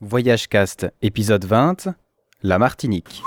Voyage Cast, épisode 20, La Martinique.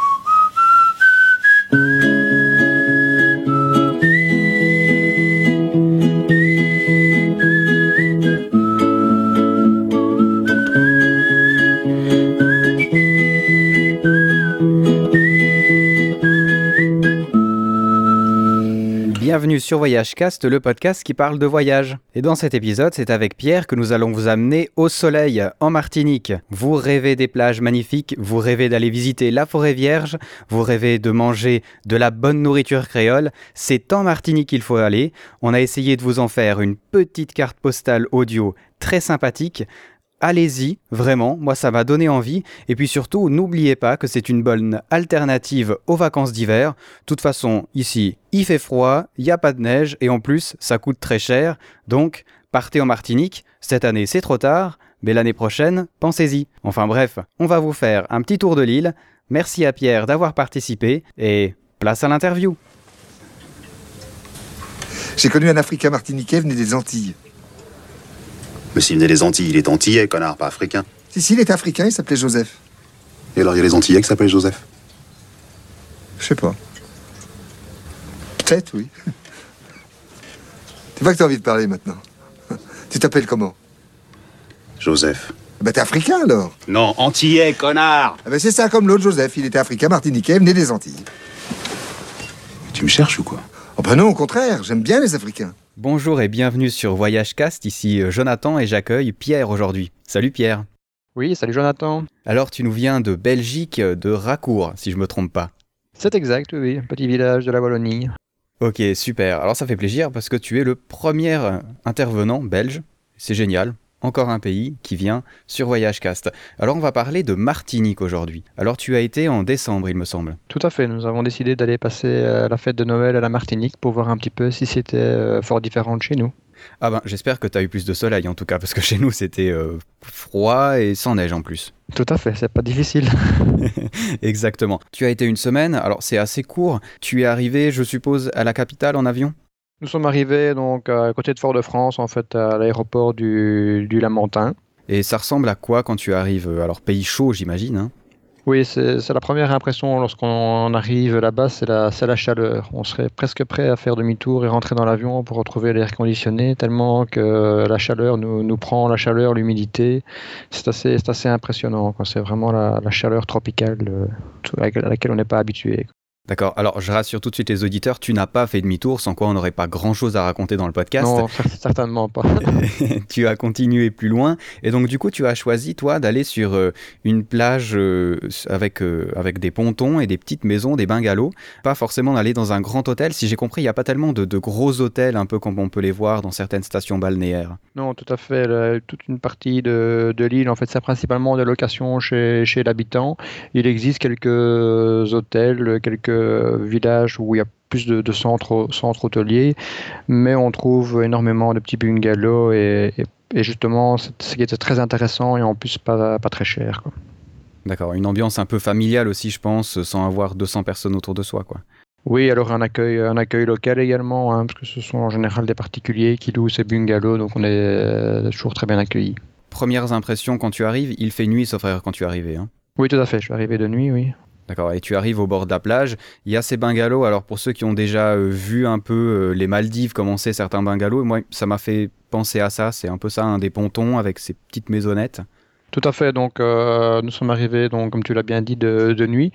Bienvenue sur Voyagecast, le podcast qui parle de voyage. Et dans cet épisode, c'est avec Pierre que nous allons vous amener au soleil, en Martinique. Vous rêvez des plages magnifiques, vous rêvez d'aller visiter la forêt vierge, vous rêvez de manger de la bonne nourriture créole, c'est en Martinique qu'il faut aller. On a essayé de vous en faire une petite carte postale audio très sympathique allez-y, vraiment, moi ça m'a donné envie. Et puis surtout, n'oubliez pas que c'est une bonne alternative aux vacances d'hiver. De toute façon, ici, il fait froid, il n'y a pas de neige, et en plus, ça coûte très cher. Donc, partez en Martinique. Cette année, c'est trop tard, mais l'année prochaine, pensez-y. Enfin bref, on va vous faire un petit tour de l'île. Merci à Pierre d'avoir participé, et place à l'interview. J'ai connu un Africain martiniquais venu des Antilles. Mais s'il venait des Antilles, il est antillais, connard, pas africain. Si, si, il était africain, il s'appelait Joseph. Et alors, il y a les Antillais qui s'appellent Joseph? Je sais pas. Peut-être, oui. Tu vois que t'as envie de parler maintenant. Tu t'appelles comment? Joseph. Bah t'es africain alors Non, antillais, connard Ah bah c'est ça comme l'autre Joseph, il était africain, martiniquais, venu des Antilles. Tu me cherches ou quoi? Oh bah non, au contraire, j'aime bien les Africains. Bonjour et bienvenue sur Voyage Cast, ici euh, Jonathan et j'accueille Pierre aujourd'hui. Salut Pierre. Oui, salut Jonathan. Alors tu nous viens de Belgique, euh, de Racourt, si je me trompe pas. C'est exact, oui, un petit village de la Wallonie. Ok, super. Alors ça fait plaisir parce que tu es le premier euh, intervenant belge. C'est génial. Encore un pays qui vient sur Voyage Cast. Alors on va parler de Martinique aujourd'hui. Alors tu as été en décembre, il me semble. Tout à fait, nous avons décidé d'aller passer euh, la fête de Noël à la Martinique pour voir un petit peu si c'était euh, fort différent de chez nous. Ah ben j'espère que tu as eu plus de soleil en tout cas parce que chez nous c'était euh, froid et sans neige en plus. Tout à fait, c'est pas difficile. Exactement. Tu as été une semaine, alors c'est assez court. Tu es arrivé, je suppose, à la capitale en avion? Nous sommes arrivés donc à côté de Fort-de-France, en fait, à l'aéroport du, du Lamentin. Et ça ressemble à quoi quand tu arrives Alors pays chaud j'imagine. Hein? Oui, c'est la première impression lorsqu'on arrive là-bas, c'est la, la chaleur. On serait presque prêt à faire demi-tour et rentrer dans l'avion pour retrouver l'air conditionné, tellement que la chaleur nous, nous prend, la chaleur, l'humidité. C'est assez, assez impressionnant. C'est vraiment la, la chaleur tropicale euh, à laquelle on n'est pas habitué. D'accord, alors je rassure tout de suite les auditeurs, tu n'as pas fait demi-tour, sans quoi on n'aurait pas grand-chose à raconter dans le podcast. Non, cer- certainement pas. tu as continué plus loin, et donc du coup tu as choisi, toi, d'aller sur euh, une plage euh, avec, euh, avec des pontons et des petites maisons, des bungalows. Pas forcément d'aller dans un grand hôtel, si j'ai compris, il n'y a pas tellement de, de gros hôtels, un peu comme on peut les voir dans certaines stations balnéaires. Non, tout à fait. Toute une partie de, de l'île, en fait, c'est principalement des locations chez, chez l'habitant. Il existe quelques hôtels, quelques villages où il y a plus de, de centres, centres hôteliers, mais on trouve énormément de petits bungalows et, et- et justement, c'est ce qui était très intéressant et en plus pas, pas très cher. D'accord, une ambiance un peu familiale aussi, je pense, sans avoir 200 personnes autour de soi, quoi. Oui, alors un accueil, un accueil local également, hein, parce que ce sont en général des particuliers qui louent ces bungalows, donc on est euh, toujours très bien accueillis. Premières impressions quand tu arrives, il fait nuit, sauf erreur quand tu es arrivé, hein. Oui, tout à fait, je suis arrivé de nuit, oui. D'accord, et tu arrives au bord de la plage, il y a ces bungalows, alors pour ceux qui ont déjà euh, vu un peu euh, les Maldives commencer certains bungalows, moi ça m'a fait penser à ça, c'est un peu ça, un des pontons avec ces petites maisonnettes. Tout à fait. Donc, euh, nous sommes arrivés, donc, comme tu l'as bien dit, de, nuit.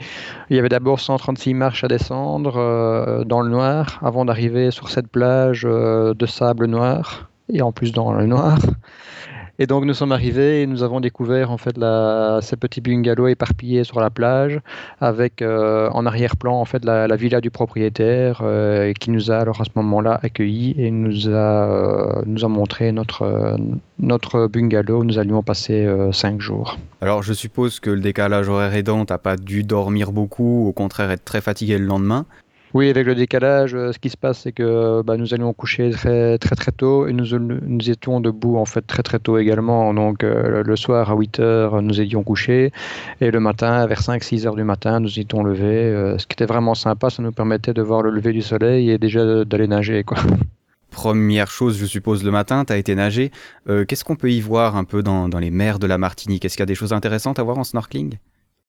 Il y avait d'abord 136 marches à descendre dans le noir avant d'arriver sur cette plage de sable noir et en plus dans le noir. Et donc, nous sommes arrivés et nous avons découvert en fait la, ces petits bungalows éparpillés sur la plage avec euh, en arrière-plan en fait la, la villa du propriétaire euh, qui nous a alors à ce moment-là accueillis et nous a, euh, nous a montré notre, notre bungalow où nous allions passer cinq jours. Alors je suppose que le décalage horaire aidant, t'as pas dû dormir beaucoup, au contraire être très fatigué le lendemain. Oui, avec le décalage, euh, ce qui se passe, c'est que bah, nous allions coucher très très très tôt et nous, nous étions debout en fait très très tôt également. Donc euh, le soir à 8 heures, nous étions couchés et le matin, vers 5-6 heures du matin, nous étions levés. euh, ce qui était vraiment sympa, ça nous permettait de voir le lever du soleil et déjà d'aller nager. Quoi. Première chose, je suppose, le matin, tu as été nager. Qu'est-ce qu'on peut y voir un peu dans, dans les mers de la Martinique? Est-ce qu'il y a des choses intéressantes à voir en snorkeling?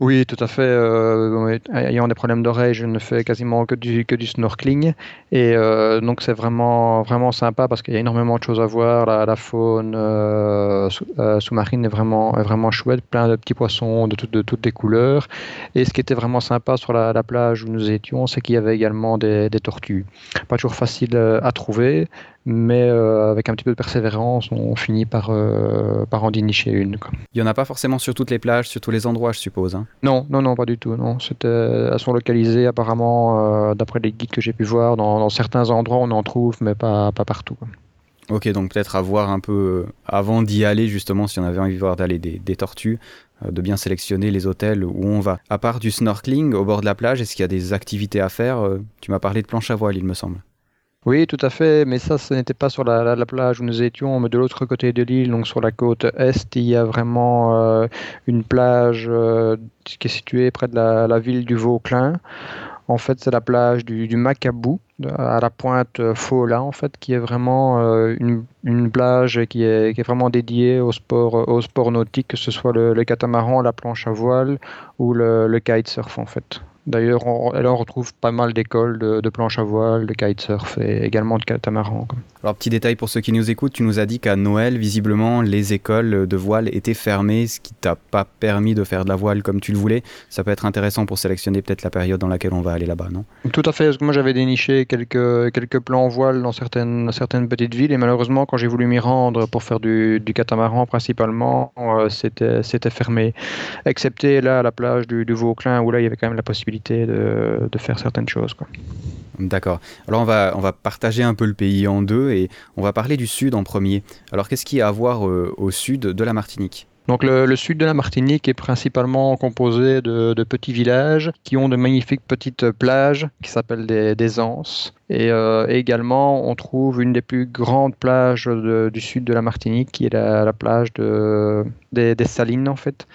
Oui, tout à fait. Euh, ayant des problèmes d'oreille, je ne fais quasiment que du, que du snorkeling. Et euh, donc, c'est vraiment, vraiment sympa parce qu'il y a énormément de choses à voir. La, faune euh, sous-marine est vraiment, vraiment chouette, plein de petits poissons de, toutes les couleurs. Et ce qui était vraiment sympa sur la, plage où nous étions, c'est qu'il y avait également des, tortues. Pas toujours facile à trouver, mais euh, avec un petit peu de persévérance, on finit par, euh, par en dénicher une. Il n'y en a pas forcément sur toutes les plages, sur tous les endroits, je suppose. Hein. Non, non, non, pas du tout. Non. Elles sont localisées apparemment, euh, d'après les guides que j'ai pu voir, dans, certains endroits on en trouve, mais pas, pas partout. Ok, donc peut-être à voir un peu avant d'y aller, justement, si on avait envie de voir d'aller des, des tortues, de bien sélectionner les hôtels où on va. À part du snorkeling au bord de la plage, est-ce qu'il y a des activités à faire Tu m'as parlé de planche à voile, il me semble. Oui, tout à fait, mais ça, ce n'était pas sur la, plage où nous étions, mais de l'autre côté de l'île, donc sur la côte est, il y a vraiment euh, une plage euh, qui est située près de la, ville du Vauclin. En fait, c'est la plage du, Macabou, à la pointe Fola, en fait, qui est vraiment euh, une, plage qui est, vraiment dédiée au sport, au sport nautique, que ce soit le, catamaran, la planche à voile ou le, le kitesurf, en fait. D'ailleurs, on, on retrouve pas mal d'écoles de, planche à voile, de kitesurf et également de catamaran. Alors, petit détail pour ceux qui nous écoutent, tu nous as dit qu'à Noël, visiblement, les écoles de voile étaient fermées, ce qui t'a pas permis de faire de la voile comme tu le voulais. Ça peut être intéressant pour sélectionner peut-être la période dans laquelle on va aller là-bas, non? Tout à fait. Parce que moi, j'avais déniché quelques, quelques plans en voile dans certaines, certaines petites villes et malheureusement, quand j'ai voulu m'y rendre pour faire du, catamaran principalement, euh, c'était fermé. Excepté là, à la plage du, du Vauclin, où là, il y avait quand même la possibilité de, faire certaines choses. D'accord. Alors on va, on va partager un peu le pays en deux et on va parler du sud en premier. Alors qu'est-ce qu'il y a à voir euh, au sud de la Martinique? Donc le, sud de la Martinique est principalement composé de, petits villages qui ont de magnifiques petites plages qui s'appellent des, des anses. Et euh, également, on trouve une des plus grandes plages du sud de la Martinique qui est la, plage de, des, des, Salines en fait,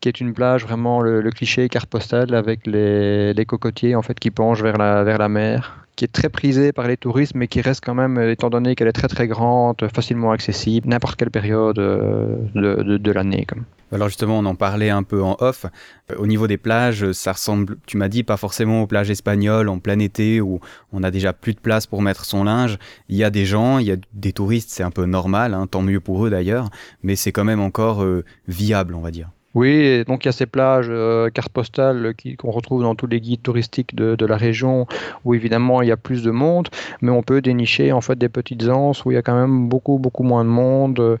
qui est une plage vraiment le, cliché carte postale avec les, cocotiers en fait qui penchent vers la, vers la mer, qui est très prisée par les touristes, mais qui reste quand même, étant donné qu'elle est très très grande, facilement accessible, n'importe quelle période euh, de, de, l'année. Alors justement, on en parlait un peu en off. Euh, au niveau des plages, ça ressemble, tu m'as dit, pas forcément aux plages espagnoles en plein été où on a déjà plus de place pour mettre son linge. Il y a des gens, il y a des touristes, c'est un peu normal, hein, tant mieux pour eux d'ailleurs, mais c'est quand même encore euh, viable, on va dire. Oui, donc il y a ces plages euh, cartes postales qu'on retrouve dans tous les guides touristiques de, de, la région, où évidemment il y a plus de monde, mais on peut dénicher en fait des petites anses où il y a quand même beaucoup beaucoup moins de monde.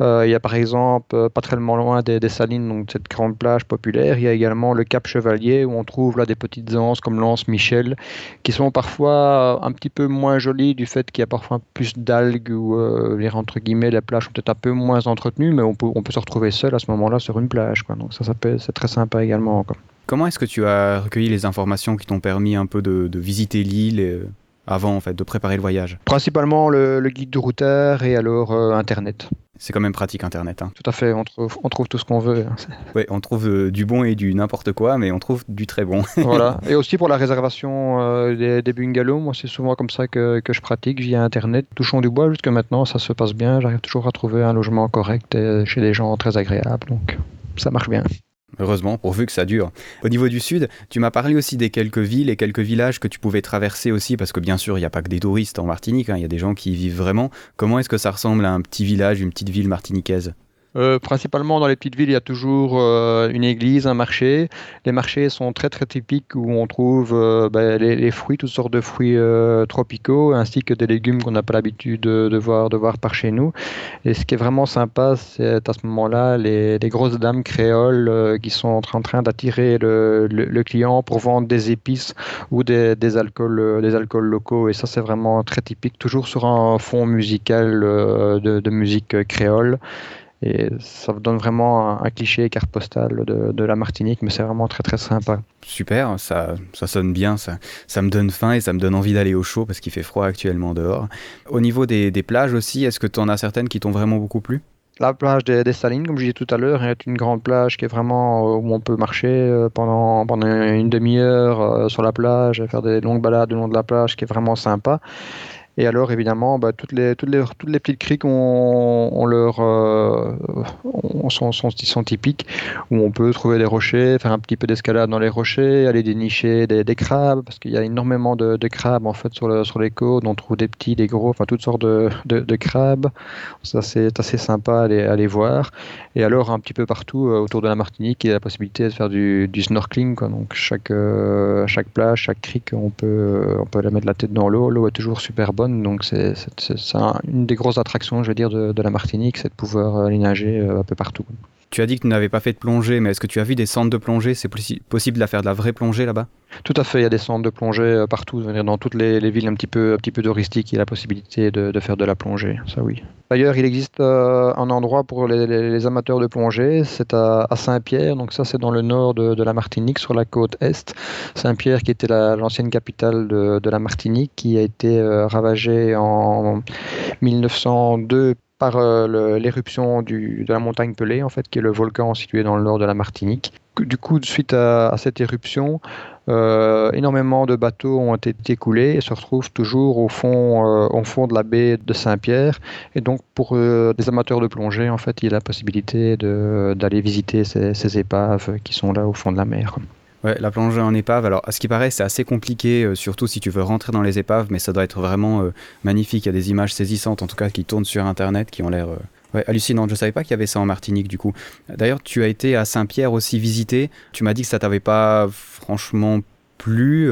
Euh, il y a par exemple, euh, pas très loin des, Salines, donc cette grande plage populaire, il y a également le Cap Chevalier où on trouve là des petites anses comme l'anse Michel, qui sont parfois un petit peu moins jolies du fait qu'il y a parfois plus d'algues ou euh, entre guillemets les plages sont peut-être un peu moins entretenues, mais on peut, on peut se retrouver seul à ce moment-là sur une plage. Donc ça, ça c'est très sympa également. Comment est-ce que tu as recueilli les informations qui t'ont permis un peu de visiter l'île avant en fait, de préparer le voyage Principalement le, guide de routeur et alors Internet. C'est quand même pratique Internet. Hein. Tout à fait, on trouve, on trouve tout ce qu'on veut. Oui, on trouve euh, du bon et du n'importe quoi, mais on trouve du très bon. voilà. Et aussi pour la réservation euh, des, bungalows, moi c'est souvent comme ça que, que, je pratique via Internet. Touchons du bois, jusque maintenant ça se passe bien. J'arrive toujours à trouver un logement correct et chez des gens très agréables, donc ça marche bien. Heureusement, pourvu que ça dure. Au niveau du sud, tu m'as parlé aussi des quelques villes et quelques villages que tu pouvais traverser aussi, parce que bien sûr, il n'y a pas que des touristes en Martinique, hein, il y a des gens qui y vivent vraiment. Comment est-ce que ça ressemble à un petit village, une petite ville martiniquaise? Euh, principalement dans les petites villes, il y a toujours euh, une église, un marché. Les marchés sont très très typiques où on trouve euh, ben, les, fruits, toutes sortes de fruits tropicaux, ainsi que des légumes qu'on n'a pas l'habitude de, voir, de voir par chez nous. Et ce qui est vraiment sympa, c'est à ce moment-là les, grosses dames créoles qui sont en train d'attirer le, client pour vendre des épices ou des, alcools, des alcools locaux. Et ça, c'est vraiment très typique, toujours sur un fond musical de, de musique créole. Et ça donne vraiment un, cliché carte postale de, la Martinique, mais c'est vraiment très très sympa. Super, ça, ça sonne bien, ça, ça me donne faim et ça me donne envie d'aller au chaud parce qu'il fait froid actuellement dehors. Au niveau des, plages aussi, est-ce que tu en as certaines qui t'ont vraiment beaucoup plu? La plage des, Salines, comme je disais tout à l'heure, est une grande plage qui est vraiment euh, où on peut marcher euh, pendant, pendant une demi-heure euh, sur la plage, faire des longues balades le long de la plage, qui est vraiment sympa. Et alors, évidemment, bah, toutes, les, toutes, les, toutes les petites criques ont, leur, euh, sont, sont, sont, typiques, où on peut trouver des rochers, faire un petit peu d'escalade dans les rochers, aller dénicher des, des crabes, parce qu'il y a énormément de, crabes en fait sur, sur les côtes. On trouve des petits, des gros, enfin toutes sortes de, de crabes. Ça, c'est assez sympa à à les, voir. Et alors, un petit peu partout euh, autour de la Martinique, il y a la possibilité de faire du, du snorkeling. Donc, chaque, euh, chaque plage, chaque crique, on peut, on peut aller mettre la tête dans l'eau. L'eau est toujours super bonne donc c'est une des grosses attractions, je veux dire, de, la Martinique, c'est de pouvoir euh, nager euh, un peu partout. Tu as dit que tu n'avais pas fait de plongée, mais est-ce que tu as vu des centres de plongée? C'est possible de faire de la vraie plongée là-bas? Tout à fait, il y a des centres de plongée euh, partout. Dans toutes les, villes un petit peu, touristiques, il y a la possibilité de, faire de la plongée, ça oui. D'ailleurs, il existe un endroit pour les, amateurs de plongée, c'est à, Saint-Pierre, donc ça c'est dans le nord de, la Martinique, sur la côte est. Saint-Pierre qui était l'ancienne capitale de, la Martinique, qui a été ravagée en 1902 par euh, l'éruption de la montagne Pelée, en fait, qui est le volcan situé dans le nord de la Martinique. Du coup, suite à, cette éruption, euh, énormément de bateaux ont été coulés et se retrouvent toujours au fond, euh, au fond de la baie de Saint-Pierre. Et donc, pour les amateurs de plongée, en fait, il y a la possibilité d'aller visiter ces, épaves qui sont là au fond de la mer. Ouais, la plongée en épave, alors à ce qui paraît, c'est assez compliqué, euh, surtout si tu veux rentrer dans les épaves, mais ça doit être vraiment euh, magnifique. Il y a des images saisissantes, en tout cas, qui tournent sur Internet, qui ont l'air euh, hallucinantes. Je ne savais pas qu'il y avait ça en Martinique, du coup. D'ailleurs, tu as été à Saint-Pierre aussi visité. Tu m'as dit que ça t'avait pas franchement plu.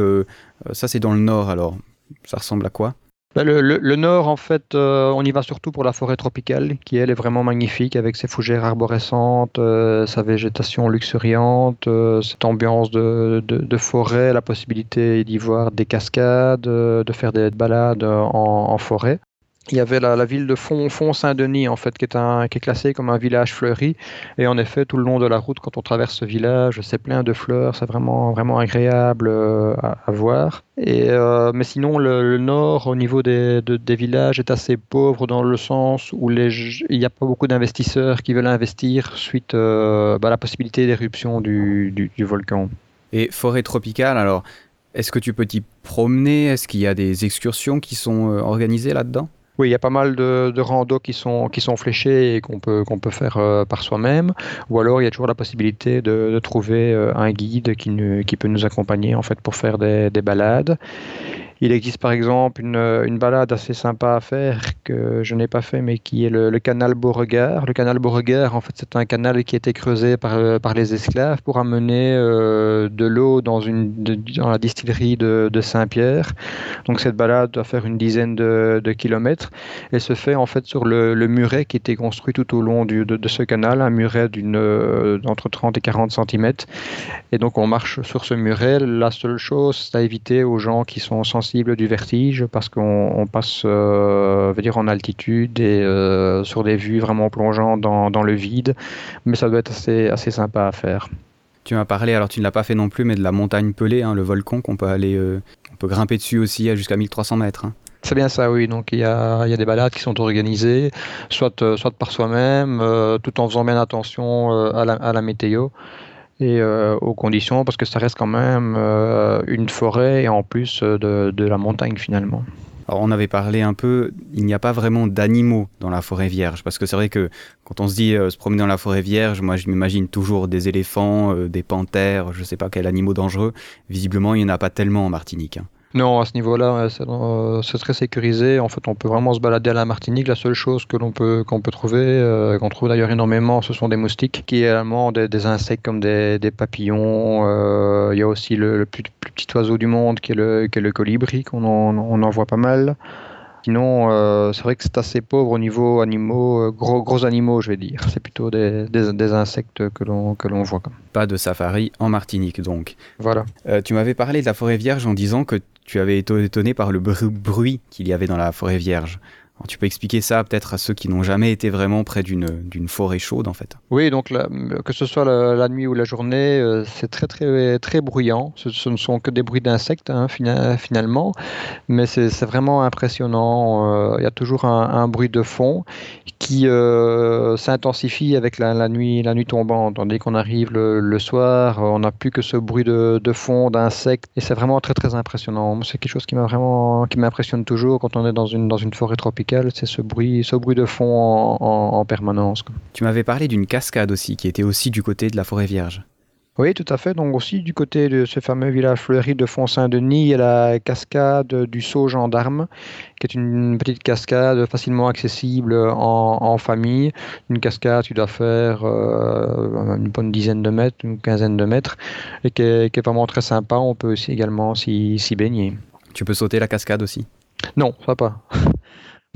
ça, c'est dans le nord, alors. Ça ressemble à quoi? Bah, le, nord, en fait, euh, on y va surtout pour la forêt tropicale, qui elle est vraiment magnifique avec ses fougères arborescentes, euh, sa végétation luxuriante, euh, cette ambiance de, forêt, la possibilité d'y voir des cascades, de faire des balades en forêt il y avait la, ville de Font-Saint-Denis, en fait, qui est, un, qui est classé comme un village fleuri. Et en effet, tout le long de la route, quand on traverse ce village, c'est plein de fleurs, c'est vraiment, vraiment agréable euh, à, voir. Et, euh, mais sinon, le, nord, au niveau des, villages, est assez pauvre dans le sens où il n'y a pas beaucoup d'investisseurs qui veulent investir suite euh, bah, à la possibilité d'éruption du volcan. Et forêt tropicale, alors, est-ce que tu peux t'y promener? Est-ce qu'il y a des excursions qui sont organisées là-dedans? Oui, il y a pas mal de, de randos qui sont, qui sont fléchés et qu'on peut, qu'on peut faire euh, par soi-même. Ou alors, il y a toujours la possibilité de, trouver euh, un guide qui, peut nous accompagner en fait, pour faire des balades. Il existe par exemple une, une, balade assez sympa à faire que je n'ai pas fait mais qui est le, canal Beauregard. Le canal Beauregard, en fait, c'est un canal qui a été creusé par, par les esclaves pour amener euh, de l'eau dans, dans la distillerie de, de Saint-Pierre. Donc cette balade doit faire une dizaine de, de kilomètres et se fait en fait sur le, le, muret qui était construit tout au long du, de, ce canal, un muret euh, d'entre 30 et 40 cm. Et donc on marche sur ce muret. La seule chose, c'est à éviter aux gens qui sont du vertige parce qu'on passe euh, veut dire en altitude et euh, sur des vues vraiment plongeantes dans, dans, le vide, mais ça doit être assez, assez sympa à faire. Tu m'as parlé, alors tu ne l'as pas fait non plus, mais de la montagne pelée, hein, le volcan qu'on peut aller, euh, on peut grimper dessus aussi jusqu'à 1300 mètres. Hein. C'est bien ça, oui. Donc il y a, il y a des balades qui sont organisées, soit, soit par soi-même, tout en faisant bien attention à la, à la météo et euh, aux conditions, parce que ça reste quand même euh, une forêt et en plus euh, de, la montagne finalement. Alors on avait parlé un peu, il n'y a pas vraiment d'animaux dans la forêt vierge, parce que c'est vrai que quand on se dit se promener dans la forêt vierge, moi je m'imagine toujours des éléphants, des panthères, je ne sais pas quel animal dangereux. Visiblement, il n'y en a pas tellement en Martinique. Hein. Non, à ce niveau-là, euh, c'est très sécurisé. En fait, on peut vraiment se balader à la Martinique. La seule chose que peut qu'on peut trouver, euh, qu'on trouve d'ailleurs énormément, ce sont des moustiques, qui est également des, insectes comme des, papillons. Euh, il y a aussi le, plus, petit oiseau du monde, qui est le, colibri, qu'on en, on en voit pas mal. Sinon, euh, c'est vrai que c'est assez pauvre au niveau animaux, euh, gros, gros animaux, je vais dire. C'est plutôt des, des, insectes que l'on, que l'on voit. Pas de safari en Martinique, donc. Voilà. Euh, tu m'avais parlé de la forêt vierge en disant que tu avais été étonné par le bruit qu'il y avait dans la forêt vierge. Tu peux expliquer ça peut-être à ceux qui n'ont jamais été vraiment près d'une forêt chaude en fait. Oui, donc que ce soit la, nuit ou la journée, euh, c'est très très très bruyant. Ce, ne sont que des bruits d'insectes hein, finalement, mais c'est vraiment impressionnant. Euh, il y a toujours un, bruit de fond qui euh, s'intensifie avec la, nuit la nuit tombante. Dès qu'on arrive le, soir, on n'a plus que ce bruit de, fond d'insectes et c'est vraiment très très impressionnant. C'est quelque chose qui m'a vraiment qui m'impressionne toujours quand on est dans une dans une forêt tropicale c'est ce bruit, ce bruit de fond en, permanence. Tu m'avais parlé d'une cascade aussi, qui était aussi du côté de la forêt vierge. Oui, tout à fait. Donc aussi du côté de ce fameux village fleuri de Font-Saint-Denis, il y a la cascade du Saut Gendarme, qui est une petite cascade facilement accessible en, famille. Une cascade qui doit faire euh, une bonne dizaine de mètres, une quinzaine de mètres, et qui est, vraiment très sympa. On peut aussi également s'y baigner. Tu peux sauter la cascade aussi? Non, ça va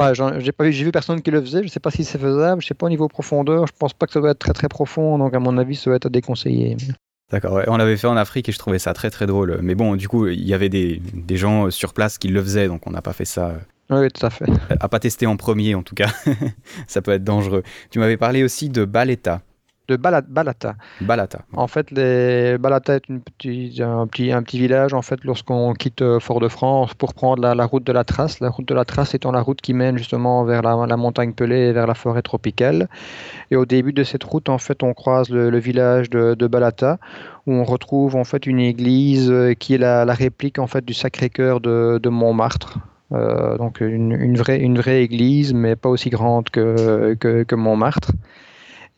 pas j'ai pas vu, j'ai vu personne qui le faisait. Je sais pas si c'est faisable. Je sais pas au niveau profondeur. Je pense pas que ça doit être très très profond. Donc à mon avis, ça doit être à déconseiller. D'accord. on l'avait fait en Afrique et je trouvais ça très très drôle. Mais bon, du coup, il y avait des, des gens sur place qui le faisaient, donc on n'a pas fait ça. Oui, tout à fait. À pas tester en premier, en tout cas. ça peut être dangereux. Tu m'avais parlé aussi de Baleta de Balata. Balata. En fait, les... Balata est une un, petit, un petit village en fait lorsqu'on quitte euh, Fort-de-France pour prendre la, route de la Trace. La route de la Trace étant la route qui mène justement vers la, montagne Pelée et vers la forêt tropicale. Et au début de cette route, en fait, on croise le, village de, Balata où on retrouve en fait une église euh, qui est la, réplique en fait du Sacré-Cœur de, Montmartre. Euh, donc une, vraie, une vraie église, mais pas aussi grande que, que Montmartre.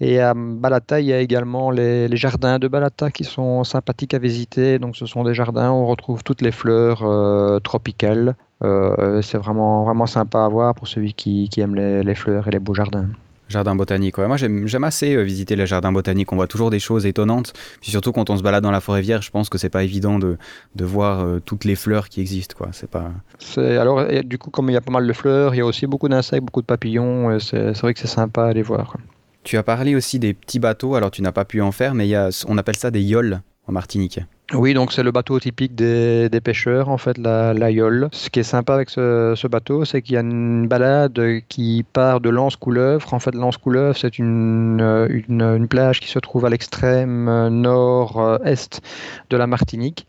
Et à Balata, il y a également les, jardins de Balata qui sont sympathiques à visiter. Donc, ce sont des jardins où on retrouve toutes les fleurs euh, tropicales. Euh, c'est vraiment, vraiment sympa à voir pour celui qui, aime les, fleurs et les beaux jardins. Jardin botanique, ouais. Moi j'aime assez euh, visiter les jardins botaniques. On voit toujours des choses étonnantes. Puis surtout quand on se balade dans la forêt vierge, je pense que c'est pas évident de, de voir toutes les fleurs qui existent, quoi. C'est pas. Alors du coup, comme il y a pas mal de fleurs, il y a aussi beaucoup d'insectes, beaucoup de papillons. C'est vrai que c'est sympa à les voir. Tu as parlé aussi des petits bateaux, alors tu n'as pas pu en faire, mais il y a, on appelle ça des yoles en Martinique. Oui, donc c'est le bateau typique des, pêcheurs, en fait, la, la, yole. Ce qui est sympa avec ce, bateau, c'est qu'il y a une balade qui part de Lance-Couleuvre. En fait, Lance-Couleuvre, c'est une, une, une, plage qui se trouve à l'extrême nord-est de la Martinique.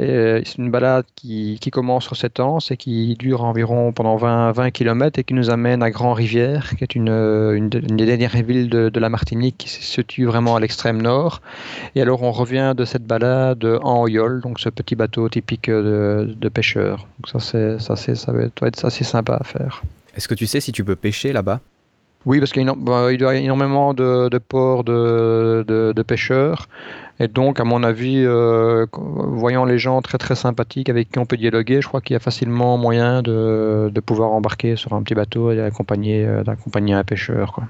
Euh, c'est une balade qui, commence sur 7 ans et qui dure environ pendant 20, 20 km et qui nous amène à Grand-Rivière, qui est une, une, des dernières villes de, de, la Martinique qui se situe vraiment à l'extrême nord. Et alors on revient de cette balade en yole, donc ce petit bateau typique de, de pêcheur. Donc ça, ça, c'est, ça va être assez sympa à faire. Est-ce que tu sais si tu peux pêcher là-bas? Oui, parce qu'il y, bah, a énormément de, de ports de, de, pêcheurs. Et donc, à mon avis, euh, voyant les gens très très sympathiques avec qui on peut dialoguer, je crois qu'il y a facilement moyen de, de pouvoir embarquer sur un petit bateau et d'accompagner, euh, d'accompagner un pêcheur. Quoi.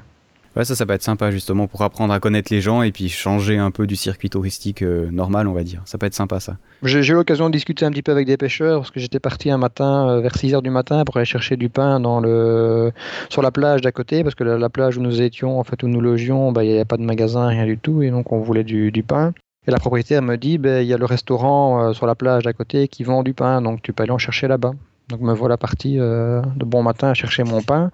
Ouais, ça, ça peut être sympa justement pour apprendre à connaître les gens et puis changer un peu du circuit touristique euh, normal, on va dire. Ça peut être sympa, ça. J'ai eu l'occasion de discuter un petit peu avec des pêcheurs parce que j'étais parti un matin euh, vers 6 h du matin pour aller chercher du pain dans le... sur la plage d'à côté parce que la, plage où nous étions, en fait, où nous logions, bah, il n'y avait pas de magasin, rien du tout et donc on voulait du, du pain. Et la propriétaire me dit, bah, il y a le restaurant euh, sur la plage d'à côté qui vend du pain, donc tu peux aller en chercher là-bas. Donc me voilà parti euh, de bon matin à chercher mon pain.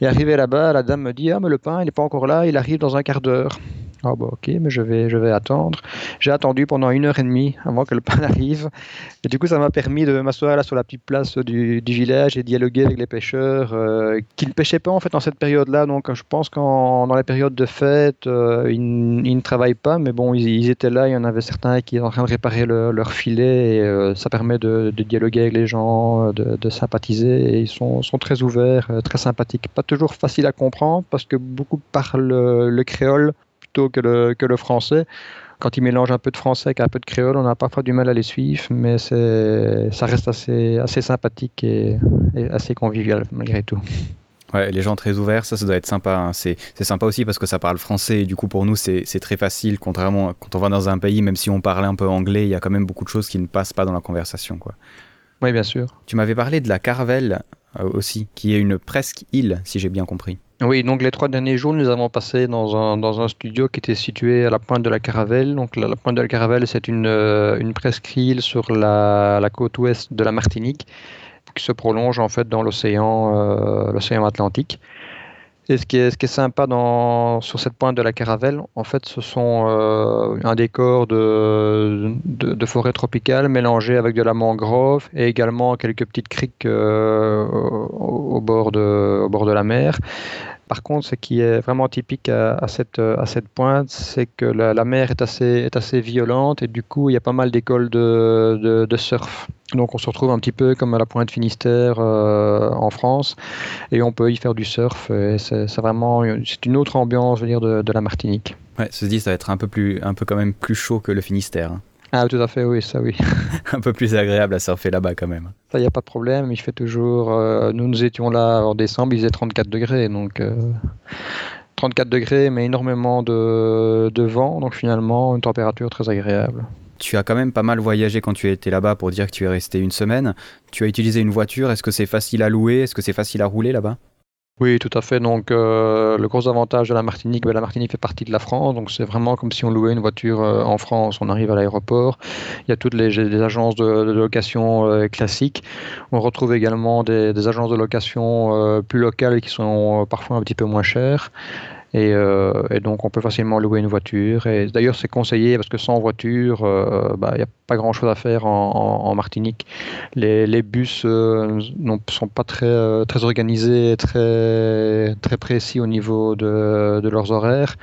Et arrivé là-bas, la dame me dit Ah, mais le pain, il n'est pas encore là, il arrive dans un quart d'heure. Ah bah ok, mais je vais, je vais attendre. J'ai attendu pendant une heure et demie avant que le pain arrive. Et du coup, ça m'a permis de m'asseoir là sur la petite place du, village et dialoguer avec les pêcheurs euh, qui ne pêchaient pas en fait dans cette période-là. Donc je pense qu'en dans les périodes de fête, euh, ils, ne travaillent pas, mais bon, ils, étaient là. Il y en avait certains qui étaient en train de réparer leur filet et euh, ça permet de, dialoguer avec les gens, de, sympathiser. Ils sont, sont très ouverts, très sympathiques. Pas toujours facile à comprendre parce que beaucoup parlent le créole que le, que le français. Quand ils mélangent un peu de français avec un peu de créole, on a parfois du mal à les suivre, mais ça reste assez, assez sympathique et, assez convivial malgré tout. Ouais, les gens très ouverts, ça, ça doit être sympa. Hein. C'est sympa aussi parce que ça parle français et du coup, pour nous, c'est très facile. Contrairement quand on va dans un pays, même si on parle un peu anglais, il y a quand même beaucoup de choses qui ne passent pas dans la conversation. Quoi. Oui, bien sûr. Tu m'avais parlé de la Caravelle euh, aussi, qui est une presque île, si j'ai bien compris. Oui, donc les trois derniers jours, nous avons passé dans un, dans un studio qui était situé à la pointe de la Caravelle. Donc la, pointe de la Caravelle, c'est une, euh, une presqu'île sur la, la, côte ouest de la Martinique. qui se prolonge en fait dans l'océan l'océan Atlantique. Et ce qui est, ce qui est sympa dans, sur cette pointe de la Caravelle, en fait, ce sont un décor de, de, forêt tropicale mélangé avec de la mangrove et également quelques petites criques au, bord de, au bord de la mer. Par contre, ce qui est vraiment typique à, cette, à cette pointe, c'est que la, mer est assez, est assez violente et du coup, il y a pas mal d'écoles de, de, surf. Donc, on se retrouve un petit peu comme à la pointe Finistère euh, en France et on peut y faire du surf. C'est vraiment c'est une autre ambiance, je veux dire, de, de la Martinique. Ouais, dit, ça va être un peu, plus, un peu quand même plus chaud que le Finistère. Hein. Ah, tout à fait, oui, ça oui. un peu plus agréable à surfer là-bas quand même. Ça, il n'y a pas de problème. Il fait toujours. Euh, nous, nous étions là en décembre, il faisait 34 degrés. Donc, 34 euh, degrés, mais énormément de, de, vent. Donc, finalement, une température très agréable. Tu as quand même pas mal voyagé quand tu étais là-bas pour dire que tu es resté une semaine. Tu as utilisé une voiture. Est-ce que c'est facile à louer Est-ce que c'est facile à rouler là-bas? Oui, tout à fait. Donc, euh, le gros avantage de la Martinique, ben, la Martinique fait partie de la France. Donc, c'est vraiment comme si on louait une voiture euh, en France. On arrive à l'aéroport. Il y a toutes les, agences de, location euh, classiques. On retrouve également des, des agences de location plus locales qui sont parfois un petit peu moins chères. Euh, et, donc, on peut facilement louer une voiture. Et d'ailleurs, c'est conseillé parce que sans voiture, euh, bah, il n'y a pas grand-chose à faire en, Martinique. Les, bus euh, ne sont pas très, très organisés, très, très précis au niveau de, leurs horaires.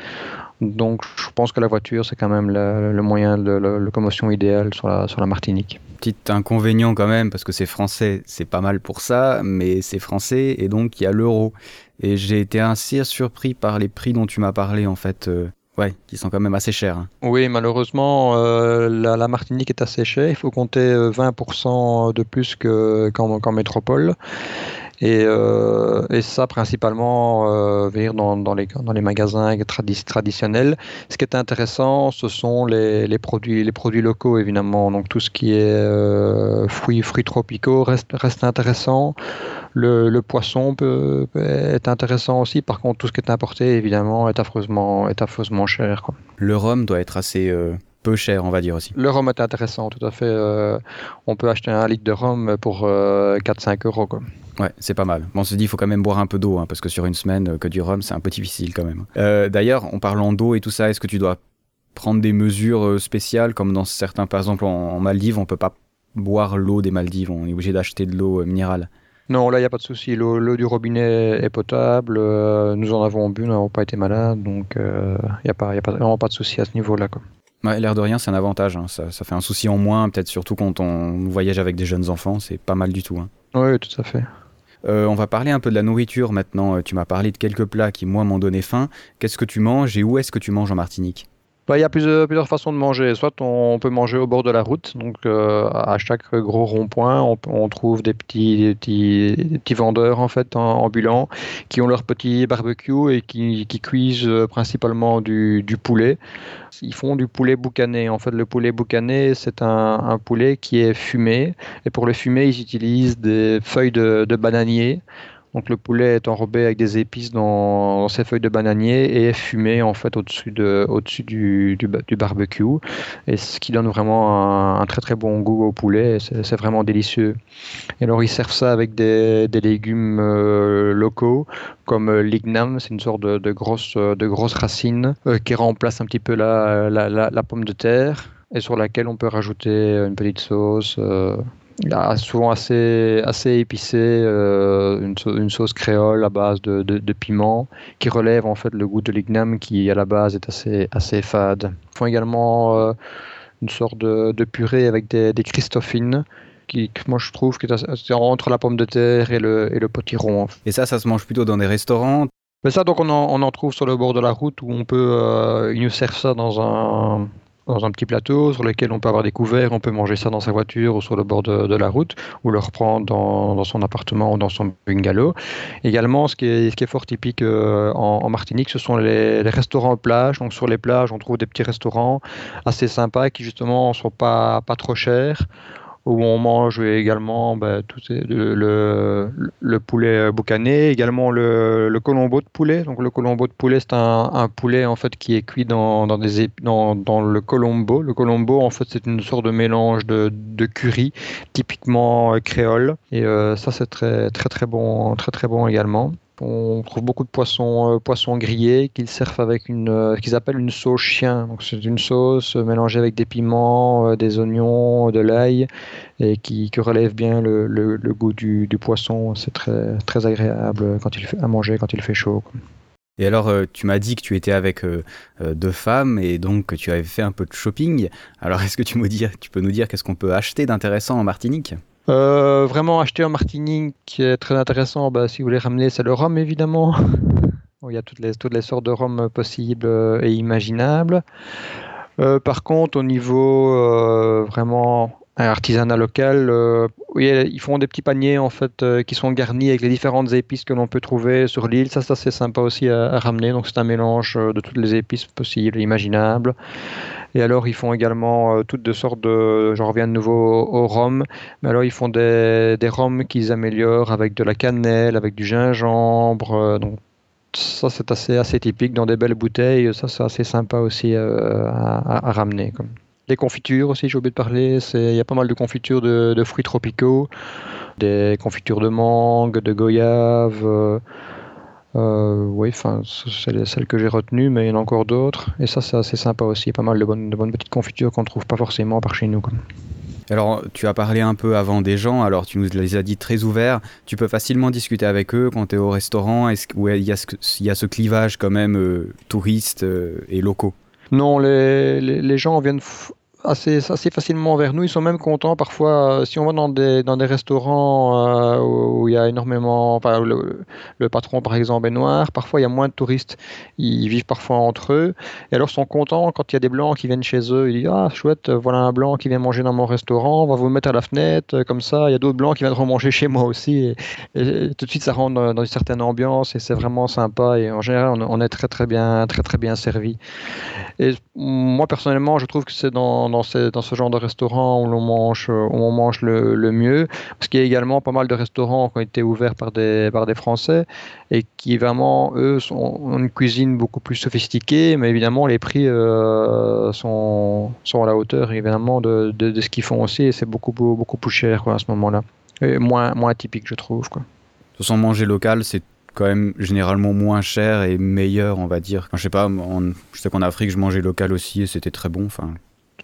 Donc, je pense que la voiture, c'est quand même le, moyen de locomotion idéal sur la, sur la Martinique. Petit inconvénient quand même, parce que c'est français, c'est pas mal pour ça, mais c'est français et donc il y a l'euro. Et j'ai été assez surpris par les prix dont tu m'as parlé, en fait. Euh, ouais, qui sont quand même assez chers. Hein. Oui, malheureusement, euh, la, Martinique est assez chère. Il faut compter 20% euh, de plus qu'en métropole. Et, et, ça, principalement, euh, dans, dans, les, dans les magasins traditionnels. Ce qui est intéressant, ce sont les, les, produits, les produits locaux, évidemment. Donc, tout ce qui est fruits, fruits tropicaux reste, reste intéressant. Le, poisson peut, être intéressant aussi. Par contre, tout ce qui est importé, évidemment, est affreusement, est affreusement cher. Le rhum doit être assez euh, peu cher, on va dire aussi. Le rhum est intéressant, tout à fait. Euh, on peut acheter un litre de rhum pour 4-5 euh, euros. Quoi. Ouais, c'est pas mal. Bon, on se dit, il faut quand même boire un peu d'eau, hein, parce que sur une semaine, que du rhum, c'est un peu difficile quand même. D'ailleurs, en parlant d'eau et tout ça, est-ce que tu dois prendre des mesures spéciales, comme dans certains, par exemple en Maldives, on peut pas boire l'eau des Maldives, on est obligé d'acheter de l'eau minérale. Non, là, il n'y a pas de souci. L'eau du robinet est potable. Euh, nous en avons bu, nous n'avons pas été malades. Donc, il euh, n'y a, pas, y a pas, vraiment pas de souci à ce niveau-là. Ouais, L'air de rien, c'est un avantage. Hein. Ça, ça, fait un souci en moins, peut-être surtout quand on voyage avec des jeunes enfants. C'est pas mal du tout. Hein. Oui, tout à fait. Euh, on va parler un peu de la nourriture maintenant. Tu m'as parlé de quelques plats qui, moi, m'ont donné faim. Qu'est-ce que tu manges et où est-ce que tu manges en Martinique? Bah, il y a plusieurs, plusieurs, façons de manger. Soit on peut manger au bord de la route, donc euh, à chaque gros rond-point, on, trouve des petits, vendeurs en fait ambulants qui ont leur petit barbecue et qui, cuisent euh, principalement du, poulet. Ils font du poulet boucané. En fait, le poulet boucané, c'est un, un, poulet qui est fumé. Et pour le fumer, ils utilisent des feuilles de, de bananier donc le poulet est enrobé avec des épices dans, ses feuilles de bananier et est fumé en fait au-dessus de, au-dessus du, du, barbecue, et ce qui donne vraiment un, très très bon goût au poulet. C'est, vraiment délicieux. Et alors ils servent ça avec des, des légumes euh, locaux comme euh, l'igname, c'est une sorte de, grosse de grosse racine euh, qui remplace un petit peu la, la, pomme de terre et sur laquelle on peut rajouter une petite sauce. Il souvent assez, assez épicé, euh, une, sauce créole à base de, de, piment qui relève en fait le goût de l'igname qui à la base est assez, assez fade. Ils font également euh, une sorte de, de, purée avec des, des christophines qui, moi je trouve que c'est entre la pomme de terre et le, et le potiron. Et ça, ça se mange plutôt dans des restaurants? Mais ça, donc on en, on en, trouve sur le bord de la route où on peut, euh, ils nous servent ça dans un, dans un petit plateau sur lequel on peut avoir des couverts, on peut manger ça dans sa voiture ou sur le bord de, la route, ou le reprendre dans, dans, son appartement ou dans son bungalow. Également, ce qui est, ce qui est fort typique euh, en, Martinique, ce sont les, restaurants plage. Donc sur les plages, on trouve des petits restaurants assez sympas qui justement ne sont pas, pas trop chers où on mange également bah, tout le, le, poulet boucané, également le, colombo de poulet. Donc le colombo de poulet, c'est un, poulet en fait qui est cuit dans, dans, le colombo. Le colombo, en fait, c'est une sorte de mélange de, de curry, typiquement euh, créole. Et euh, ça, c'est très très très bon, très très bon également. On trouve beaucoup de poissons, euh, poissons grillés qu'ils servent avec une, euh, qu'ils appellent une sauce chien. C'est une sauce mélangée avec des piments, euh, des oignons, de l'ail, et qui, relève bien le, goût du, poisson. C'est très, agréable quand il fait, à manger quand il fait chaud. Et alors, tu m'as dit que tu étais avec deux femmes et donc que tu avais fait un peu de shopping. Alors, est-ce que tu peux nous dire qu'est-ce qu'on peut acheter d'intéressant en Martinique? Euh, vraiment acheter un Martinique qui est très intéressant, bah, si vous voulez ramener, c'est le rhum évidemment. Il y a toutes les, toutes les sortes de rhum possibles euh, et imaginables. Euh, par contre, au niveau vraiment artisanat local, oui, ils font des petits paniers en fait qui sont garnis avec les différentes épices que l'on peut trouver sur l'île. Ça, c'est assez sympa aussi à, à ramener. Donc, c'est un mélange de toutes les épices possibles imaginables. Et alors, ils font également euh, toutes de sortes de. J'en reviens de nouveau au, rhum. Mais alors, ils font des, des rhums qu'ils améliorent avec de la cannelle, avec du gingembre. Euh, donc, ça, c'est assez, assez typique dans des belles bouteilles. Ça, c'est assez sympa aussi euh, à, ramener. Comme. Les confitures aussi, j'ai oublié de parler. Il y a pas mal de confitures de, fruits tropicaux, des confitures de mangue, de goyave. Euh, oui, enfin, c'est celle que j'ai retenue, mais il y en a encore d'autres. Et ça, c'est assez sympa aussi. Pas mal de bonnes, de bonnes petites confitures qu'on ne trouve pas forcément par chez nous. Alors, tu as parlé un peu avant des gens, alors tu nous les as dit très ouverts. Tu peux facilement discuter avec eux quand tu es au restaurant, est-ce, où il y, a ce, il y a ce clivage quand même euh, touristes euh, et locaux? Non, les, les, gens viennent assez, facilement vers nous. Ils sont même contents parfois, euh, si on va dans des, restaurants euh, où il y a énormément, enfin, le, patron par exemple est noir, parfois il y a moins de touristes, ils vivent parfois entre eux, et alors ils sont contents quand il y a des blancs qui viennent chez eux, ils disent ah chouette, voilà un blanc qui vient manger dans mon restaurant, on va vous mettre à la fenêtre, comme ça, il y a d'autres blancs qui viendront manger chez moi aussi, et, tout de suite ça rentre dans, une certaine ambiance et c'est vraiment sympa, et en général on, on, est très très bien, très très bien servi. Et moi personnellement je trouve que c'est dans dans, ce genre de restaurant où l'on mange, où on mange le, mieux. Parce qu'il y a également pas mal de restaurants qui ont été ouverts par des, par des Français et qui vraiment, eux, ont une cuisine beaucoup plus sophistiquée, mais évidemment, les prix euh, sont, sont à la hauteur évidemment de, de, ce qu'ils font aussi et c'est beaucoup, beaucoup plus cher quoi, à ce moment-là. Moins, moins typique, je trouve. Quoi. De toute façon, manger local, c'est quand même généralement moins cher et meilleur, on va dire. je sais pas, je sais qu'en Afrique, je mangeais local aussi et c'était très bon. Enfin,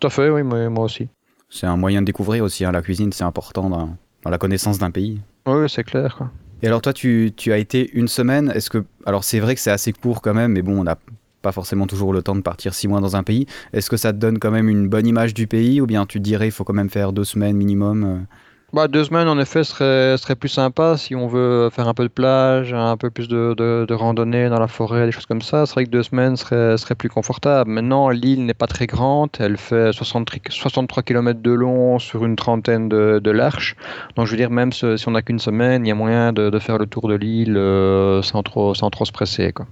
tout à fait, oui, moi, aussi. C'est un moyen de découvrir aussi, hein, la cuisine, c'est important dans, la connaissance d'un pays. Oui, c'est clair. Quoi. Et alors toi, tu, tu, as été une semaine, est-ce que... Alors c'est vrai que c'est assez court quand même, mais bon, on n'a pas forcément toujours le temps de partir six mois dans un pays. Est-ce que ça te donne quand même une bonne image du pays, ou bien tu dirais il faut quand même faire deux semaines minimum euh bah, deux semaines, en effet, serait, serait plus sympa si on veut faire un peu de plage, un peu plus de, de, randonnée dans la forêt, des choses comme ça. C'est vrai que deux semaines serait, serait plus confortable. Maintenant, l'île n'est pas très grande. Elle fait 63 km de long sur une trentaine de, de large. Donc, je veux dire, même si on n'a qu'une semaine, il y a moyen de, de faire le tour de l'île euh, sans, trop, sans trop se presser. Quoi.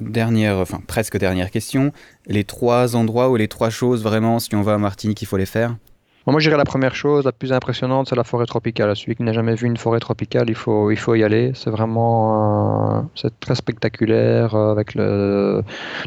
Dernière, enfin presque dernière question. Les trois endroits ou les trois choses vraiment, si on va à Martinique, il faut les faire? Moi, je dirais la première chose, la plus impressionnante, c'est la forêt tropicale. Celui qui n'a jamais vu une forêt tropicale, il faut, il faut y aller. C'est vraiment, euh, c'est très spectaculaire euh, avec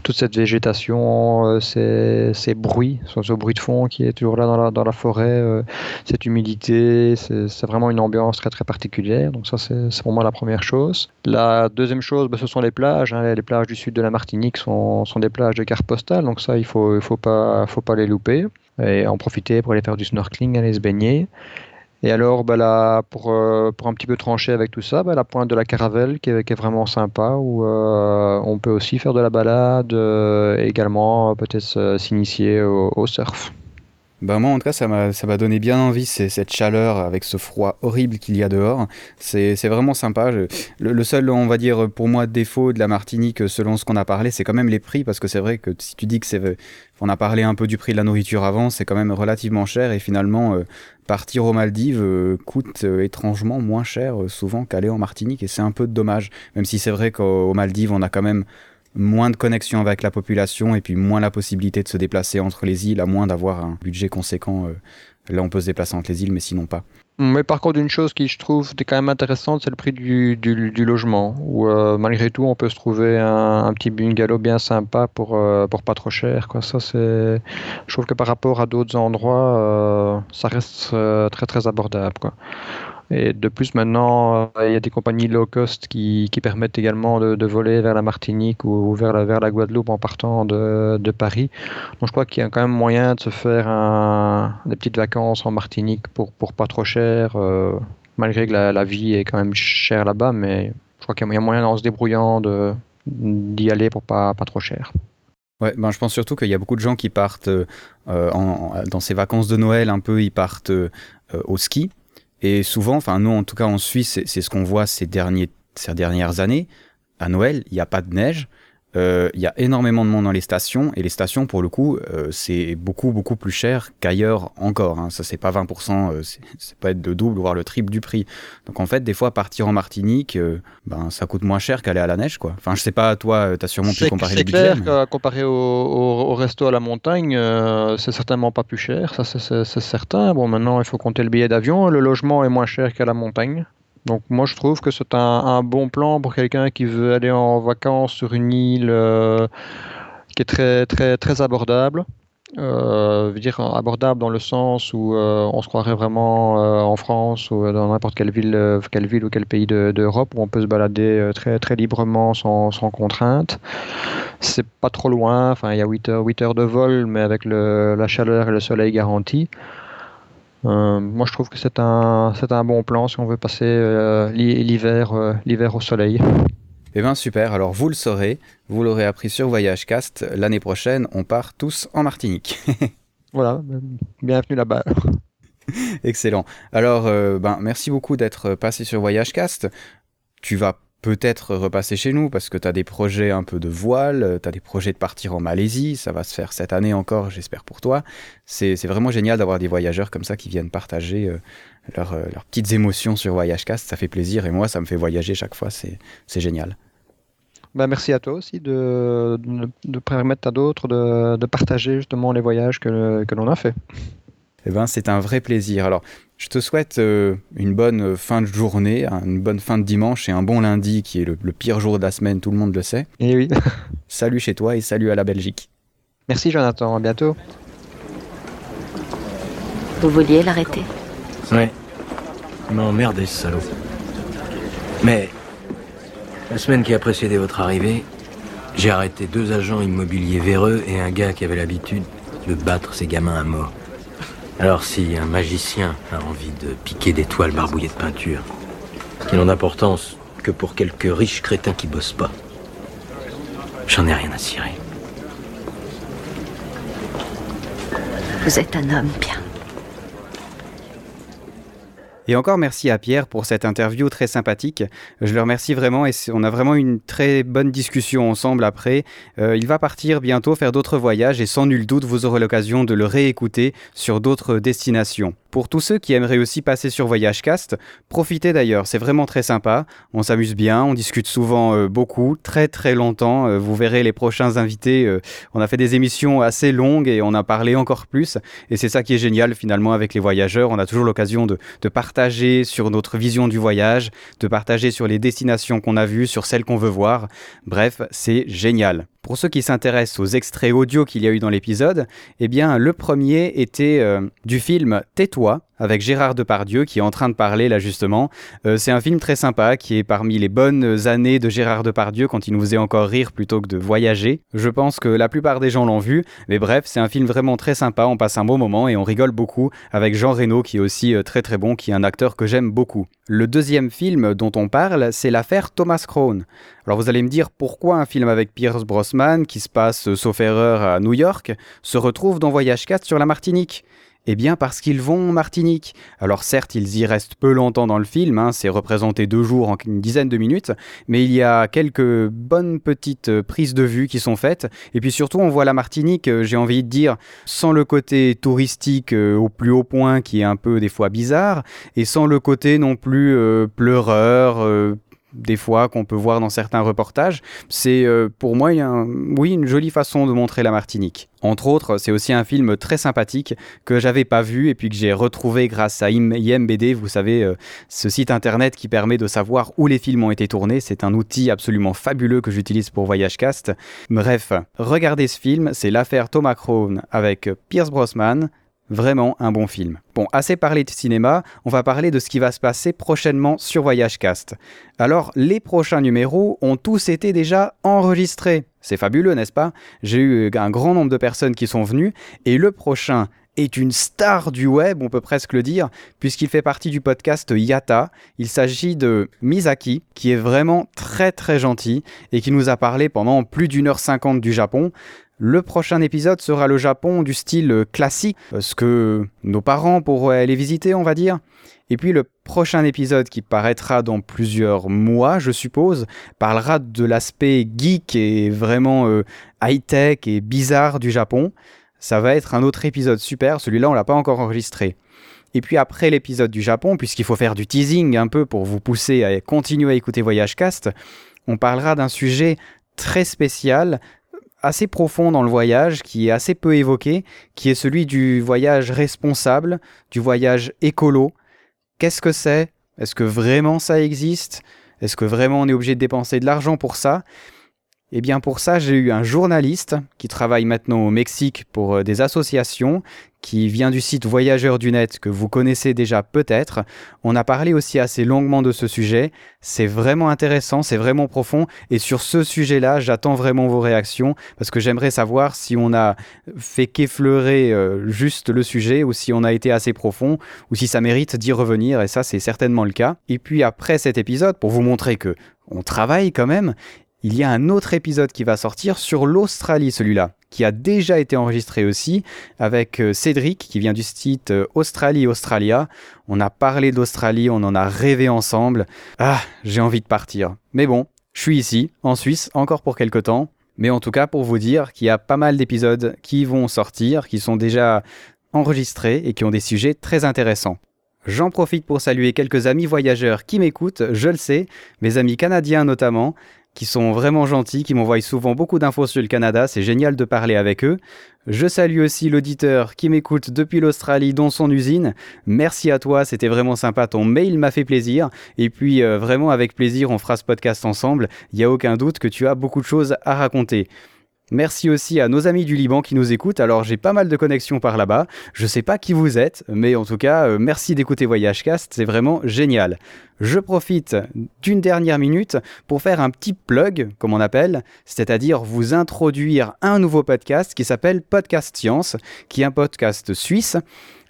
toute cette végétation, euh, ces, ces, bruits, ce, bruit de fond qui est toujours là dans la, dans la forêt, cette humidité, c'est vraiment une ambiance très très particulière. Donc ça, c'est pour moi la première chose. La deuxième chose, bah, ce sont les plages. Hein. Les plages du sud de la Martinique sont, sont des plages de carte postale, donc ça, il faut, il faut pas, faut pas les louper et en profiter pour aller faire du snorkeling, aller se baigner. Et alors, bah, pour, euh, pour un petit peu trancher avec tout ça, bah, la pointe de la Caravelle qui est, qui est vraiment sympa, où euh, on peut aussi faire de la balade, euh, également peut-être s'initier au, surf. Bah moi en tout cas ça m'a donné bien envie cette chaleur avec ce froid horrible qu'il y a dehors. C'est vraiment sympa. Le, seul on va dire pour moi défaut de la Martinique selon ce qu'on a parlé c'est quand même les prix parce que c'est vrai que si tu dis que c'est on a parlé un peu du prix de la nourriture avant c'est quand même relativement cher et finalement euh, partir aux Maldives euh, coûte euh, étrangement moins cher souvent qu'aller en Martinique et c'est un peu dommage. Même si c'est vrai qu'aux Maldives on a quand même moins de connexion avec la population et puis moins la possibilité de se déplacer entre les îles, à moins d'avoir un budget conséquent euh, Là, on peut se déplacer entre les îles, mais sinon pas. Mais par contre, une chose qui je trouve quand même intéressante, c'est le prix du, logement. Où euh, malgré tout, on peut se trouver un, petit bungalow bien sympa pour, euh, pour pas trop cher. Quoi. Ça. Je trouve que par rapport à d'autres endroits, ça reste très très abordable. Quoi. Et de plus, maintenant, euh, il y a des compagnies low cost qui, qui permettent également de, de, voler vers la Martinique ou, vers, la, vers la Guadeloupe en partant de, de Paris. Donc je crois qu'il y a quand même moyen de se faire un, des petites vacances en Martinique pour, pour pas trop cher, euh, malgré que la, la, vie est quand même chère là-bas, mais je crois qu'il y a moyen en se débrouillant d'y aller pour pas, pas trop cher. Ouais, ben je pense surtout qu'il y a beaucoup de gens qui partent euh, en, dans ces vacances de Noël un peu, ils partent au ski et souvent, enfin nous en tout cas en Suisse, c'est ce qu'on voit ces, derniers, ces dernières années. À Noël, il n'y a pas de neige. Euh, il y a énormément de monde dans les stations et les stations pour le coup euh, c'est beaucoup beaucoup plus cher qu'ailleurs encore hein. ça c'est pas 20% euh, c'est pas être de double voire le triple du prix. Donc en fait des fois partir en Martinique euh, ben ça coûte moins cher qu'aller à la neige quoi. Enfin je sais pas toi tu as sûrement pu comparer les budgets c'est clair mais... comparé au, au, au, resto à la montagne c'est certainement pas plus cher ça c'est certain. Bon maintenant il faut compter le billet d'avion le logement est moins cher qu'à la montagne donc moi je trouve que c'est un, bon plan pour quelqu'un qui veut aller en vacances sur une île euh, qui est très très très abordable. Euh, veut dire abordable dans le sens où euh, on se croirait vraiment euh, en France ou dans n'importe quelle ville, quelle ville ou quel pays d'Europe de, où on peut se balader très très librement sans, sans contrainte. C'est pas trop loin, enfin il y a 8 heures, 8 heures de vol, mais avec le, la chaleur et le soleil garanti. Euh, moi, je trouve que c'est un, c'est un bon plan si on veut passer euh, l'hiver, euh, l'hiver au soleil. Eh bien, super. Alors, vous le saurez, vous l'aurez appris sur Voyage Cast. L'année prochaine, on part tous en Martinique. voilà, bienvenue là-bas. Excellent. Alors, ben, merci beaucoup d'être passé sur Voyage Cast. Tu vas peut-être repasser chez nous parce que tu as des projets un peu de voile, tu as des projets de partir en Malaisie, ça va se faire cette année encore, j'espère pour toi. C'est vraiment génial d'avoir des voyageurs comme ça qui viennent partager euh, leurs, euh, leurs petites émotions sur Voyagecast, ça fait plaisir et moi ça me fait voyager chaque fois, c'est génial. Bah, merci à toi aussi de, de, de permettre à d'autres de, de, partager justement les voyages que, que l'on a fait. Eh ben, c'est un vrai plaisir. Alors, je te souhaite euh, une bonne fin de journée, une bonne fin de dimanche et un bon lundi qui est le, le pire jour de la semaine, tout le monde le sait. Et oui. salut chez toi et salut à la Belgique. Merci Jonathan, à bientôt. Vous vouliez l'arrêter? Ouais. Il m'a emmerdé ce salaud. Mais la semaine qui a précédé votre arrivée, j'ai arrêté deux agents immobiliers véreux et un gars qui avait l'habitude de battre ses gamins à mort. Alors si un magicien a envie de piquer des toiles barbouillées de peinture, qui n'ont d'importance que pour quelques riches crétins qui bossent pas, j'en ai rien à cirer. Vous êtes un homme bien. Et encore merci à Pierre pour cette interview très sympathique. Je le remercie vraiment et on a vraiment une très bonne discussion ensemble après. Euh, il va partir bientôt faire d'autres voyages et sans nul doute vous aurez l'occasion de le réécouter sur d'autres destinations. Pour tous ceux qui aimeraient aussi passer sur Voyagecast, profitez d'ailleurs, c'est vraiment très sympa. On s'amuse bien, on discute souvent euh, beaucoup, très très longtemps. Euh, vous verrez les prochains invités. On a fait des émissions assez longues et on a parlé encore plus. Et c'est ça qui est génial finalement avec les voyageurs. On a toujours l'occasion de, de partager sur notre vision du voyage, de partager sur les destinations qu'on a vues, sur celles qu'on veut voir. Bref, c'est génial. Pour ceux qui s'intéressent aux extraits audio qu'il y a eu dans l'épisode, eh le premier était euh, du film Tais-toi avec Gérard Depardieu qui est en train de parler là justement. Euh, c'est un film très sympa qui est parmi les bonnes années de Gérard Depardieu quand il nous faisait encore rire plutôt que de voyager. Je pense que la plupart des gens l'ont vu, mais bref, c'est un film vraiment très sympa, on passe un bon moment et on rigole beaucoup avec Jean Reno qui est aussi euh, très très bon, qui est un acteur que j'aime beaucoup. Le deuxième film dont on parle, c'est l'affaire Thomas Crown. Alors vous allez me dire pourquoi un film avec Pierce Brosnan qui se passe, sauf erreur, à New York, se retrouve dans Voyage 4 sur la Martinique? Eh bien parce qu'ils vont en Martinique. Alors certes, ils y restent peu longtemps dans le film, hein, c'est représenté deux jours en une dizaine de minutes, mais il y a quelques bonnes petites prises de vue qui sont faites, et puis surtout on voit la Martinique, j'ai envie de dire, sans le côté touristique euh, au plus haut point qui est un peu des fois bizarre, et sans le côté non plus euh, pleureur, euh, des fois qu'on peut voir dans certains reportages. C'est euh, pour moi oui, une jolie façon de montrer la Martinique. Entre autres, c'est aussi un film très sympathique que j'avais pas vu et puis que j'ai retrouvé grâce à IMBD, vous savez, euh, ce site internet qui permet de savoir où les films ont été tournés. C'est un outil absolument fabuleux que j'utilise pour Voyage Cast. Bref, regardez ce film, c'est l'affaire Thomas Crown avec Pierce Brosnan. Vraiment un bon film. Bon, assez parlé de cinéma, on va parler de ce qui va se passer prochainement sur Voyage Cast. Alors, les prochains numéros ont tous été déjà enregistrés. C'est fabuleux, n'est-ce pas? J'ai eu un grand nombre de personnes qui sont venues, et le prochain est une star du web, on peut presque le dire, puisqu'il fait partie du podcast Yata. Il s'agit de Misaki, qui est vraiment très très gentil et qui nous a parlé pendant plus d'une heure cinquante du Japon. Le prochain épisode sera le Japon du style classique, ce que nos parents pourraient aller visiter, on va dire. Et puis le prochain épisode qui paraîtra dans plusieurs mois, je suppose, parlera de l'aspect geek et vraiment euh, high-tech et bizarre du Japon. Ça va être un autre épisode super, celui-là on l'a pas encore enregistré. Et puis après l'épisode du Japon, puisqu'il faut faire du teasing un peu pour vous pousser à continuer à écouter Voyage Cast, on parlera d'un sujet très spécial, assez profond dans le voyage, qui est assez peu évoqué, qui est celui du voyage responsable, du voyage écolo. Qu'est-ce que c'est? Est-ce que vraiment ça existe? Est-ce que vraiment on est obligé de dépenser de l'argent pour ça? Eh bien pour ça, j'ai eu un journaliste qui travaille maintenant au Mexique pour euh, des associations, qui vient du site Voyageurs du Net que vous connaissez déjà peut-être. On a parlé aussi assez longuement de ce sujet. C'est vraiment intéressant, c'est vraiment profond. Et sur ce sujet-là, j'attends vraiment vos réactions parce que j'aimerais savoir si on a fait qu'effleurer euh, juste le sujet ou si on a été assez profond ou si ça mérite d'y revenir. Et ça, c'est certainement le cas. Et puis après cet épisode, pour vous montrer que on travaille quand même, il y a un autre épisode qui va sortir sur l'Australie, celui-là, qui a déjà été enregistré aussi avec euh, Cédric, qui vient du site euh, Australie Australia. On a parlé d'Australie, on en a rêvé ensemble. Ah, j'ai envie de partir. Mais bon, je suis ici, en Suisse, encore pour quelques temps. Mais en tout cas, pour vous dire qu'il y a pas mal d'épisodes qui vont sortir, qui sont déjà enregistrés et qui ont des sujets très intéressants. J'en profite pour saluer quelques amis voyageurs qui m'écoutent, je le sais, mes amis canadiens notamment, qui sont vraiment gentils, qui m'envoient souvent beaucoup d'infos sur le Canada, c'est génial de parler avec eux. Je salue aussi l'auditeur qui m'écoute depuis l'Australie dans son usine. Merci à toi, c'était vraiment sympa, ton mail m'a fait plaisir. Et puis euh, vraiment avec plaisir, on fera ce podcast ensemble. Il n'y a aucun doute que tu as beaucoup de choses à raconter. Merci aussi à nos amis du Liban qui nous écoutent. Alors j'ai pas mal de connexions par là-bas. Je sais pas qui vous êtes, mais en tout cas, euh, merci d'écouter Voyagecast, c'est vraiment génial. Je profite d'une dernière minute pour faire un petit plug, comme on appelle, c'est-à-dire vous introduire un nouveau podcast qui s'appelle Podcast Science, qui est un podcast suisse.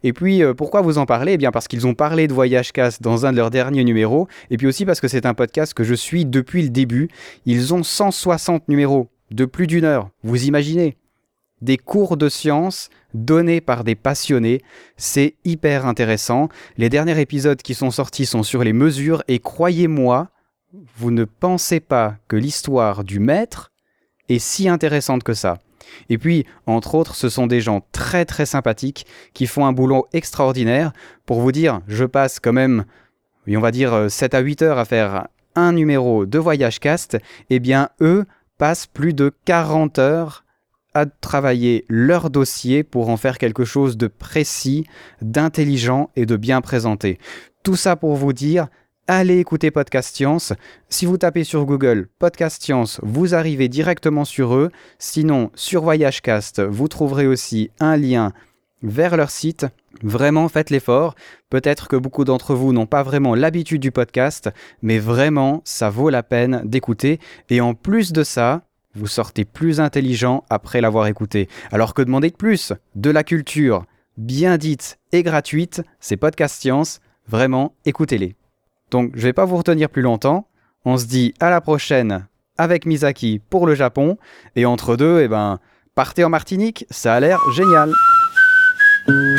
Et puis, euh, pourquoi vous en parler Eh bien, parce qu'ils ont parlé de Voyagecast dans un de leurs derniers numéros, et puis aussi parce que c'est un podcast que je suis depuis le début. Ils ont 160 numéros de plus d'une heure. Vous imaginez Des cours de science donnés par des passionnés. C'est hyper intéressant. Les derniers épisodes qui sont sortis sont sur les mesures et croyez-moi, vous ne pensez pas que l'histoire du maître est si intéressante que ça. Et puis, entre autres, ce sont des gens très très sympathiques qui font un boulot extraordinaire. Pour vous dire, je passe quand même, on va dire 7 à 8 heures à faire un numéro de Voyage Cast. Eh bien, eux, passent plus de 40 heures à travailler leur dossier pour en faire quelque chose de précis, d'intelligent et de bien présenté. Tout ça pour vous dire, allez écouter Podcast Science. Si vous tapez sur Google Podcast Science, vous arrivez directement sur eux. Sinon, sur Voyagecast, vous trouverez aussi un lien vers leur site. Vraiment, faites l'effort. Peut-être que beaucoup d'entre vous n'ont pas vraiment l'habitude du podcast, mais vraiment, ça vaut la peine d'écouter. Et en plus de ça, vous sortez plus intelligent après l'avoir écouté. Alors que demander de plus? De la culture, bien dite et gratuite, c'est Podcast Science. Vraiment, écoutez-les. Donc, je vais pas vous retenir plus longtemps. On se dit à la prochaine avec Misaki pour le Japon. Et entre deux, eh ben, partez en Martinique, ça a l'air génial. Thank you.